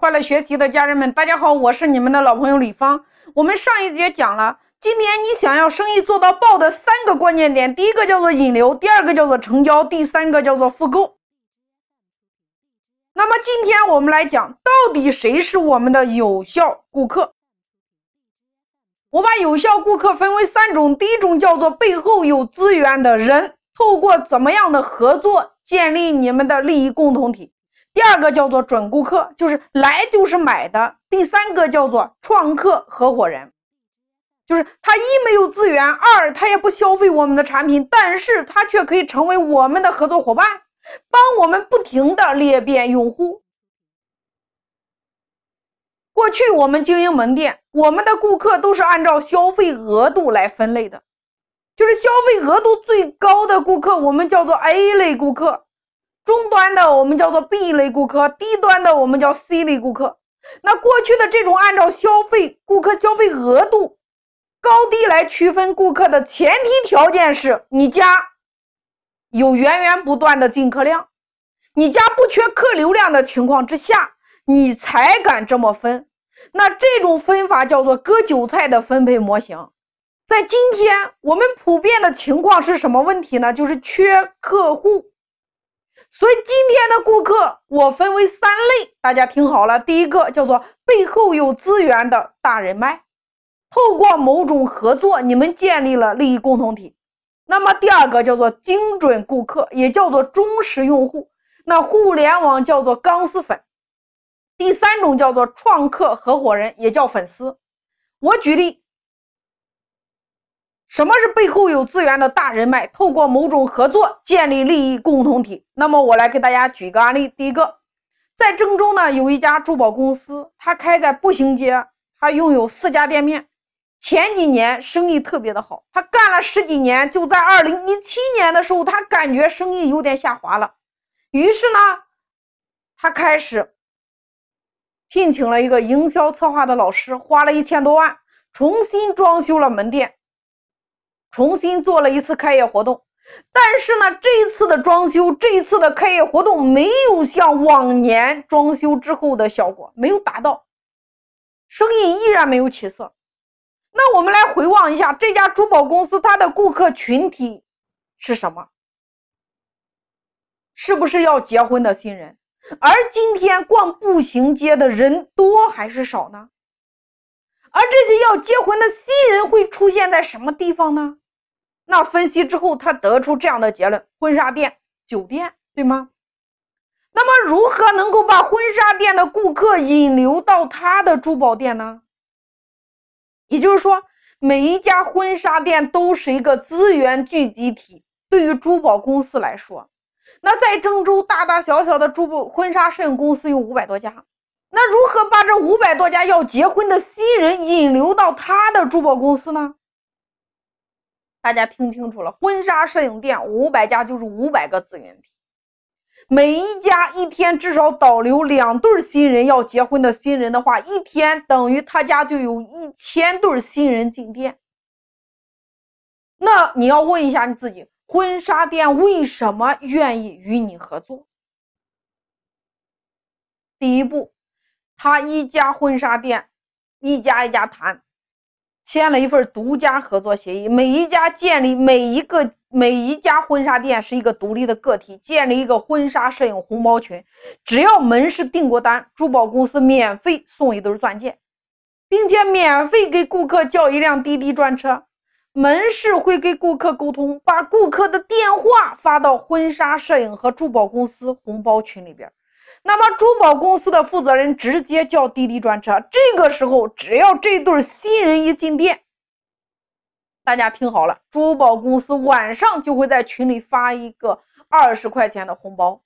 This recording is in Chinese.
快乐学习的家人们，大家好，我是你们的老朋友李芳。我们上一节讲了，今年你想要生意做到爆的三个关键点，第一个叫做引流，第二个叫做成交，第三个叫做复购。那么今天我们来讲，到底谁是我们的有效顾客？我把有效顾客分为三种，第一种叫做背后有资源的人，透过怎么样的合作建立你们的利益共同体。第二个叫做准顾客，就是来就是买的；第三个叫做创客合伙人，就是他一没有资源，二他也不消费我们的产品，但是他却可以成为我们的合作伙伴，帮我们不停的裂变用户。过去我们经营门店，我们的顾客都是按照消费额度来分类的，就是消费额度最高的顾客，我们叫做 A 类顾客。中端的我们叫做 B 类顾客，低端的我们叫 C 类顾客。那过去的这种按照消费顾客消费额度高低来区分顾客的前提条件是你家有源源不断的进客量，你家不缺客流量的情况之下，你才敢这么分。那这种分法叫做割韭菜的分配模型。在今天我们普遍的情况是什么问题呢？就是缺客户。所以今天的顾客我分为三类，大家听好了。第一个叫做背后有资源的大人脉，透过某种合作，你们建立了利益共同体。那么第二个叫做精准顾客，也叫做忠实用户。那互联网叫做钢丝粉。第三种叫做创客合伙人，也叫粉丝。我举例。什么是背后有资源的大人脉？透过某种合作建立利益共同体。那么我来给大家举个案例。第一个，在郑州呢有一家珠宝公司，它开在步行街，它拥有四家店面。前几年生意特别的好，他干了十几年，就在二零一七年的时候，他感觉生意有点下滑了。于是呢，他开始聘请了一个营销策划的老师，花了一千多万，重新装修了门店。重新做了一次开业活动，但是呢，这一次的装修，这一次的开业活动没有像往年装修之后的效果，没有达到，生意依然没有起色。那我们来回望一下这家珠宝公司，它的顾客群体是什么？是不是要结婚的新人？而今天逛步行街的人多还是少呢？而这些要结婚的新人会出现在什么地方呢？那分析之后，他得出这样的结论：婚纱店、酒店，对吗？那么，如何能够把婚纱店的顾客引流到他的珠宝店呢？也就是说，每一家婚纱店都是一个资源聚集体。对于珠宝公司来说，那在郑州大大小小的珠宝婚纱摄影公司有五百多家。那如何把这五百多家要结婚的新人引流到他的珠宝公司呢？大家听清楚了，婚纱摄影店五百家就是五百个资源体，每一家一天至少导流两对新人要结婚的新人的话，一天等于他家就有一千对新人进店。那你要问一下你自己，婚纱店为什么愿意与你合作？第一步。他一家婚纱店，一家一家谈，签了一份独家合作协议。每一家建立每一个每一家婚纱店是一个独立的个体，建立一个婚纱摄影红包群。只要门市订过单，珠宝公司免费送一对钻戒，并且免费给顾客叫一辆滴滴专车。门市会给顾客沟通，把顾客的电话发到婚纱摄影和珠宝公司红包群里边。那么，珠宝公司的负责人直接叫滴滴专车。这个时候，只要这对新人一进店，大家听好了，珠宝公司晚上就会在群里发一个二十块钱的红包。